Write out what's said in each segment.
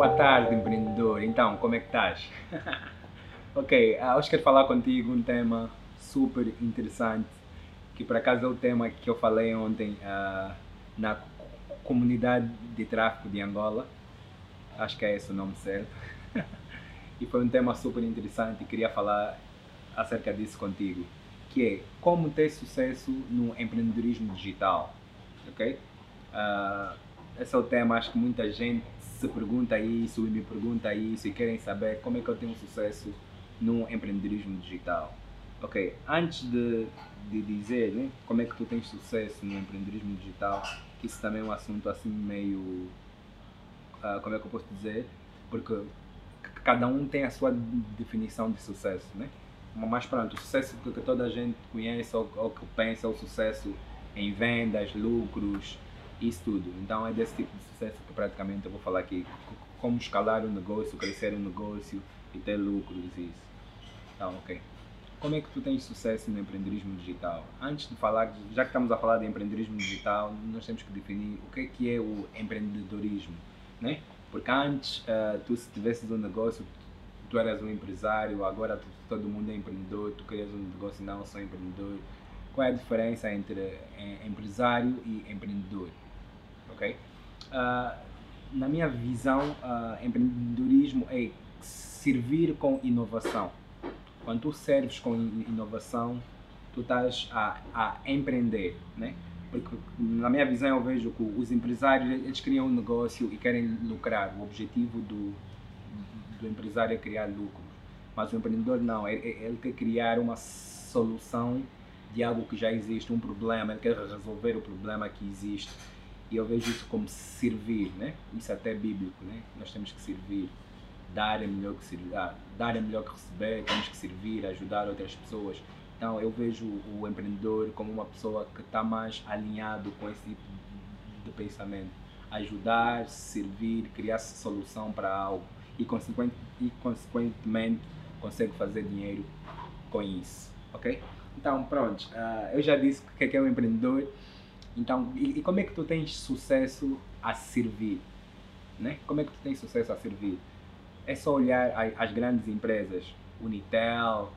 Boa tarde, empreendedor. Então, como é que estás? ok, uh, hoje quero falar contigo um tema super interessante, que por acaso é o tema que eu falei ontem uh, na comunidade de tráfico de Angola. Acho que é esse o nome certo. e foi um tema super interessante e queria falar acerca disso contigo, que é como ter sucesso no empreendedorismo digital, ok? Uh, esse é o tema, acho que muita gente se pergunta isso e me pergunta isso e querem saber como é que eu tenho sucesso no empreendedorismo digital. Ok, antes de, de dizer né, como é que tu tens sucesso no empreendedorismo digital, que isso também é um assunto assim meio. Uh, como é que eu posso dizer? Porque cada um tem a sua definição de sucesso, né? Mas pronto, o sucesso que, toda a gente conhece ou, ou que pensa é o sucesso em vendas, lucros, isso tudo. Então é desse tipo de sucesso que praticamente eu vou falar aqui. Como escalar um negócio, crescer um negócio e ter lucros isso. Então, ok. Como é que tu tens sucesso no empreendedorismo digital? Antes de falar, já que estamos a falar de empreendedorismo digital, nós temos que definir o que é que é o empreendedorismo, né? Porque antes, uh, tu se tivesses um negócio, tu eras um empresário, agora tu, todo mundo é empreendedor, tu crias um negócio, não sou empreendedor. Qual é a diferença entre eh, empresário e empreendedor? Ok? Uh, na minha visão, uh, empreendedorismo é servir com inovação. Quando tu serves com inovação, tu estás a, a empreender, né? Porque na minha visão eu vejo que os empresários eles criam um negócio e querem lucrar. O objetivo do, do empresário é criar lucro. Mas o empreendedor não, ele, ele quer criar uma solução de algo que já existe, um problema, ele quer resolver o problema que existe e eu vejo isso como servir, né? Isso até é bíblico, né? Nós temos que servir. Dar é melhor que servir, ah, dar é melhor que receber, temos que servir, ajudar outras pessoas. Então eu vejo o empreendedor como uma pessoa que está mais alinhado com esse tipo de pensamento. Ajudar, servir, criar solução para algo e, e consequentemente consegue fazer dinheiro com isso, ok? Então pronto, uh, eu já disse o que é, que é um empreendedor então, e, e, como é que tu tens sucesso a servir? Né? Como é que tu tens sucesso a servir? É só olhar as grandes empresas, Unitel,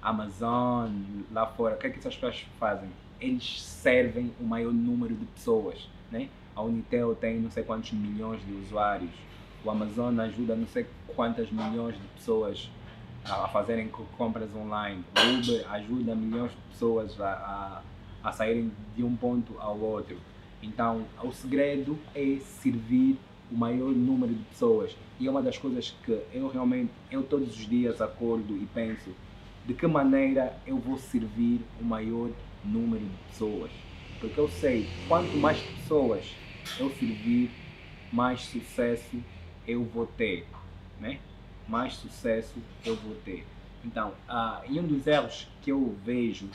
Amazon, lá fora. O que é que essas pessoas fazem? Eles servem o maior número de pessoas. Né? A Unitel tem não sei quantos milhões de usuários. O Amazon ajuda não sei quantas milhões de pessoas a, fazerem compras online. O Uber ajuda milhões de pessoas a, a a saírem de um ponto ao outro. Então, o segredo é servir o maior número de pessoas. E é uma das coisas que eu realmente, eu todos os dias acordo e penso de que maneira eu vou servir o maior número de pessoas. Porque eu sei, quanto mais pessoas eu servir, mais sucesso eu vou ter, né? Mais sucesso eu vou ter. Então, uh, e um dos erros que eu vejo,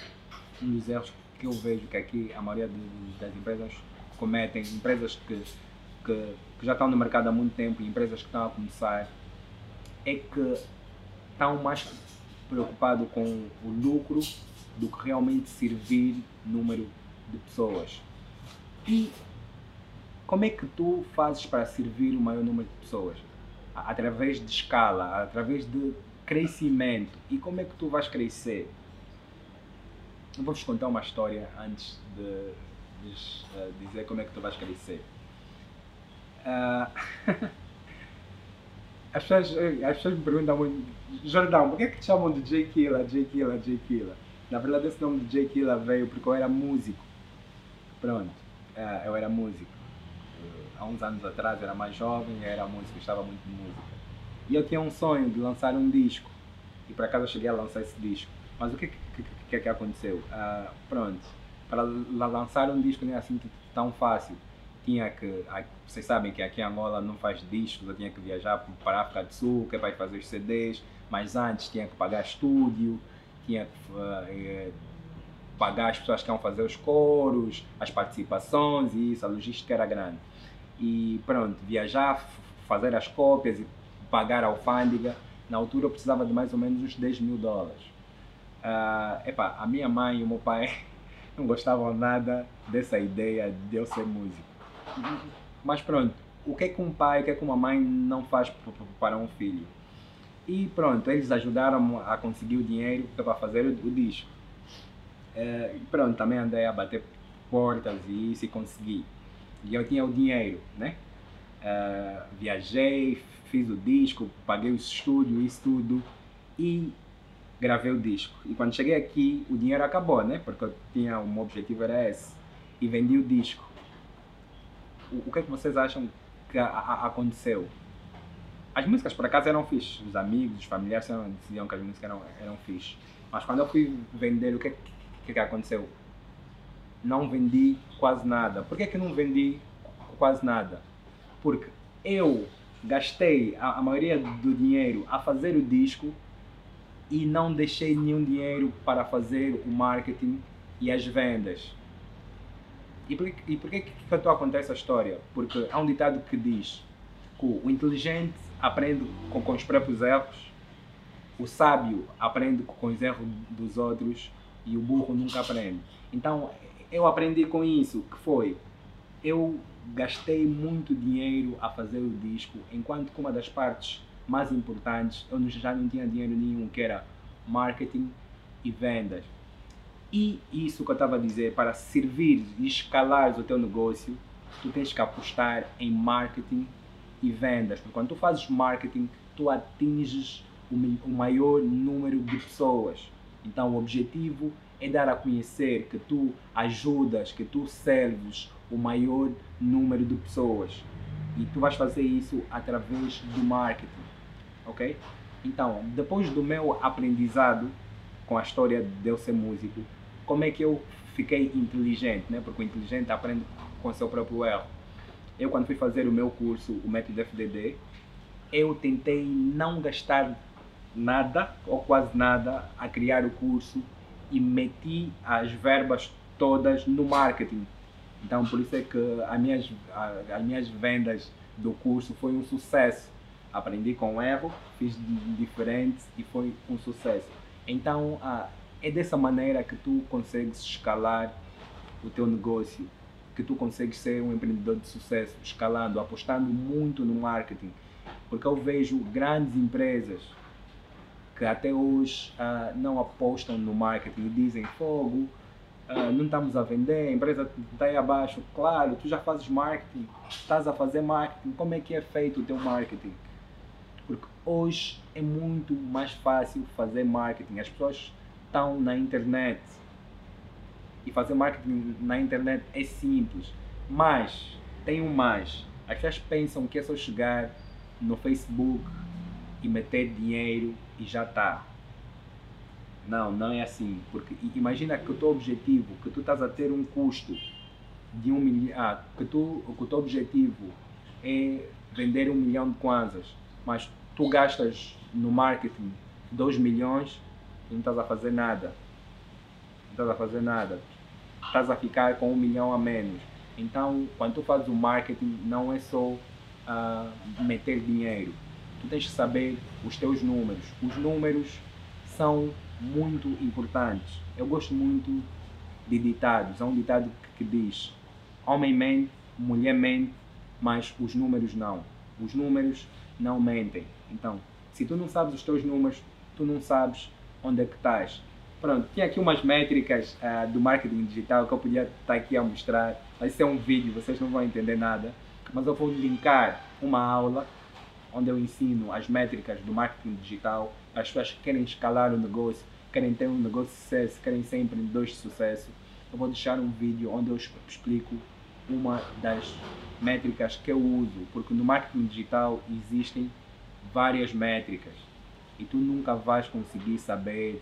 um dos erros que eu vejo que aqui a maioria das empresas cometem, empresas que, que, que já estão no mercado há muito tempo e empresas que estão a começar, é que estão mais preocupados com o lucro do que realmente servir número de pessoas. E como é que tu fazes para servir o maior número de pessoas? Através de escala, através de crescimento. E como é que tu vais crescer? Eu vou-vos contar uma história antes de, uh, dizer como é que tu vais crescer. Uh, as, pessoas, as pessoas me perguntam muito, Jordão, por que é que te chamam de J. Killa, J. Killa, J. Killa? Na verdade, esse nome de J. Killa veio porque eu era músico. Pronto, uh, eu era músico. há uns anos atrás, era mais jovem, eu era músico, gostava muito de música. E eu tinha um sonho de lançar um disco. E por acaso eu cheguei a lançar esse disco. Mas o que, que, que é que aconteceu? Uh, pronto, para lançar um disco não é assim tão fácil. Tinha que, vocês sabem que aqui em Angola não faz discos, eu tinha que viajar para a África do Sul, que é para fazer os CDs, mas antes tinha que pagar estúdio, tinha que uh, pagar as pessoas que iam fazer os coros, as participações e isso, a logística era grande. E pronto, viajar, fazer as cópias e pagar a alfândega, na altura eu precisava de mais ou menos uns 10 mil dólares. Uh, epá, a minha mãe e o meu pai não gostavam nada dessa ideia de eu ser músico. Mas pronto, o que é que um pai, o que é que uma mãe não faz para um filho. E pronto, eles ajudaram a conseguir o dinheiro para fazer o, disco. É, e pronto, também andei a bater portas e isso e consegui. E eu tinha o dinheiro, né? É, viajei, fiz o disco, paguei o estúdio, isso tudo e gravei o disco. E quando cheguei aqui, o dinheiro acabou, né? Porque eu tinha, um objetivo era esse. E vendi o disco. O, o que é que vocês acham que a, a, aconteceu? As músicas por acaso eram fixe. Os amigos, os familiares diziam que as músicas eram, eram fixe. Mas quando eu fui vender, o que, que, que aconteceu? Não vendi quase nada. Por que, que não vendi quase nada? Porque eu gastei a, a maioria do dinheiro a fazer o disco e não deixei nenhum dinheiro para fazer o marketing e as vendas. E por, que, que eu contar essa história? Porque há um ditado que diz que o inteligente aprende com, com os próprios erros, o sábio aprende com os erros dos outros e o burro nunca aprende. Então eu aprendi com isso, que foi eu gastei muito dinheiro a fazer o disco, enquanto que uma das partes mais importantes eu já não tinha dinheiro nenhum, que era marketing e vendas. E isso que eu estava a dizer, para servir e escalar o teu negócio, tu tens que apostar em marketing e vendas. Porque quando tu fazes marketing, tu atinges o maior número de pessoas. Então o objetivo é dar a conhecer que tu ajudas, que tu serves o maior número de pessoas. E tu vais fazer isso através do marketing, ok? Então, depois do meu aprendizado com a história de eu ser músico, como é que eu fiquei inteligente, né? Porque o inteligente aprende com seu próprio erro. Eu, quando fui fazer o meu curso, o método FDD, eu tentei não gastar nada ou quase nada a criar o curso e meti as verbas todas no marketing. Então, por isso é que as minhas, as minhas vendas do curso foi um sucesso. Aprendi com erro, fiz diferente e foi um sucesso. Então, é dessa maneira que tu consegues escalar o teu negócio, que tu consegues ser um empreendedor de sucesso, escalando, apostando muito no marketing. Porque eu vejo grandes empresas que até hoje uh, não apostam no marketing e dizem fogo, uh, não estamos a vender, a empresa está aí abaixo. Claro, tu já fazes marketing, estás a fazer marketing, como é que é feito o teu marketing? Hoje é muito mais fácil fazer marketing. As pessoas estão na internet e fazer marketing na internet é simples, mas tem um mais. As pessoas pensam que é só chegar no Facebook e meter dinheiro e já está. Não, não é assim. Porque imagina que o teu objetivo, que tu estás a ter um custo de um milhão, ah, que, tu, que o teu objetivo é vender um milhão de kwanzas, mas tu gastas no marketing 2 milhões e não estás a fazer nada. Não estás a fazer nada. Estás a ficar com um milhão a menos. Então, quando tu fazes o marketing, não é só uh, meter dinheiro tu tens que saber os teus números. Os números são muito importantes. Eu gosto muito de ditados. Há um ditado que, diz: homem mente, mulher mente, mas os números não. Os números não mentem. Então, se tu não sabes os teus números, tu não sabes onde é que estás. Pronto, tinha aqui umas métricas uh, do marketing digital que eu podia estar aqui a mostrar, mas é um vídeo, vocês não vão entender nada. Mas eu vou linkar uma aula onde eu ensino as métricas do marketing digital. As pessoas que querem escalar o negócio, querem ter um negócio de sucesso, querem ser empreendedores de sucesso. Eu vou deixar um vídeo onde eu explico uma das métricas que eu uso, porque no marketing digital existem várias métricas e tu nunca vais conseguir saber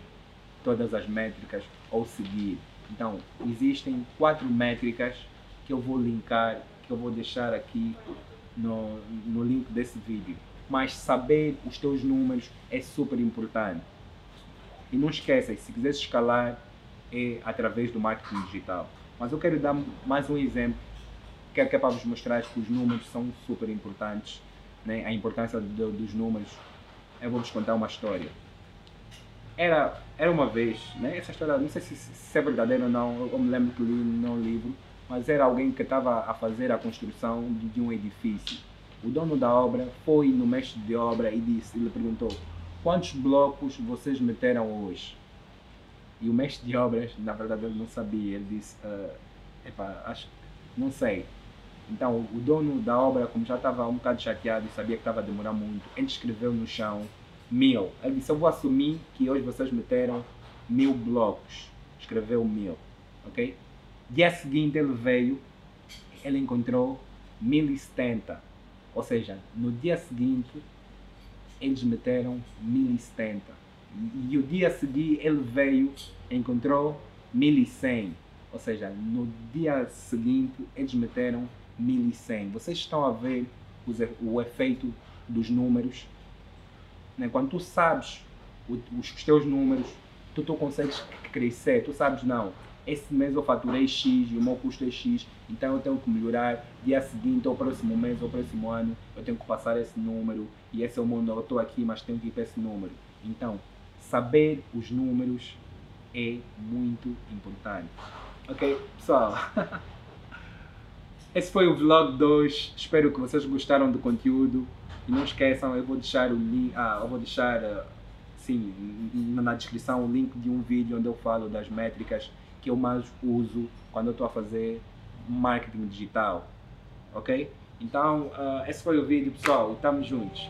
todas as métricas ou seguir. Então, existem quatro métricas que eu vou linkar, que eu vou deixar aqui no, no link desse vídeo. Mas saber os teus números é super importante. E não esqueça, se quiser escalar, é através do marketing digital. Mas eu quero dar mais um exemplo que é, que é para vos mostrar que os números são super importantes, né? a importância de, dos números. Eu vou vos contar uma história. Era, era uma vez, né? essa história, não sei se, se é verdadeira ou não, eu me lembro que li num livro, mas era alguém que estava a fazer a construção de, de um edifício. O dono da obra foi no mestre de obra e disse, ele perguntou, quantos blocos vocês meteram hoje? E o mestre de obras, na verdade, ele não sabia. Ele disse, uh, epa, acho, não sei. Então, o dono da obra, como já estava um bocado chateado e sabia que estava a demorar muito, ele escreveu no chão mil. Ele disse, eu vou assumir que hoje vocês meteram mil blocos. Escreveu mil, ok? Dia seguinte ele veio, ele encontrou 1070. Ou seja, no dia seguinte eles meteram 1070. E, e o dia seguinte ele veio, encontrou 1100. Ou seja, no dia seguinte eles meteram 1100. Vocês estão a ver os, o efeito dos números. Né? Quando tu sabes os, os teus números, tu, tu consegues crescer. Tu sabes, não, esse mês eu faturei X e o meu custo é X, então eu tenho que melhorar. Dia seguinte, ou próximo mês, ou próximo ano, eu tenho que passar esse número. E esse é o mundo, eu estou aqui, mas tenho que ir para esse número. Então, saber os números é muito importante. Ok, pessoal? Esse foi o vlog 2. Espero que vocês gostaram do conteúdo. E não esqueçam, eu vou deixar o link. Ah, eu vou deixar sim, na descrição o link de um vídeo onde eu falo das métricas que eu mais uso quando eu estou a fazer marketing digital. Ok? Então, uh, esse foi o vídeo, pessoal. Estamos juntos.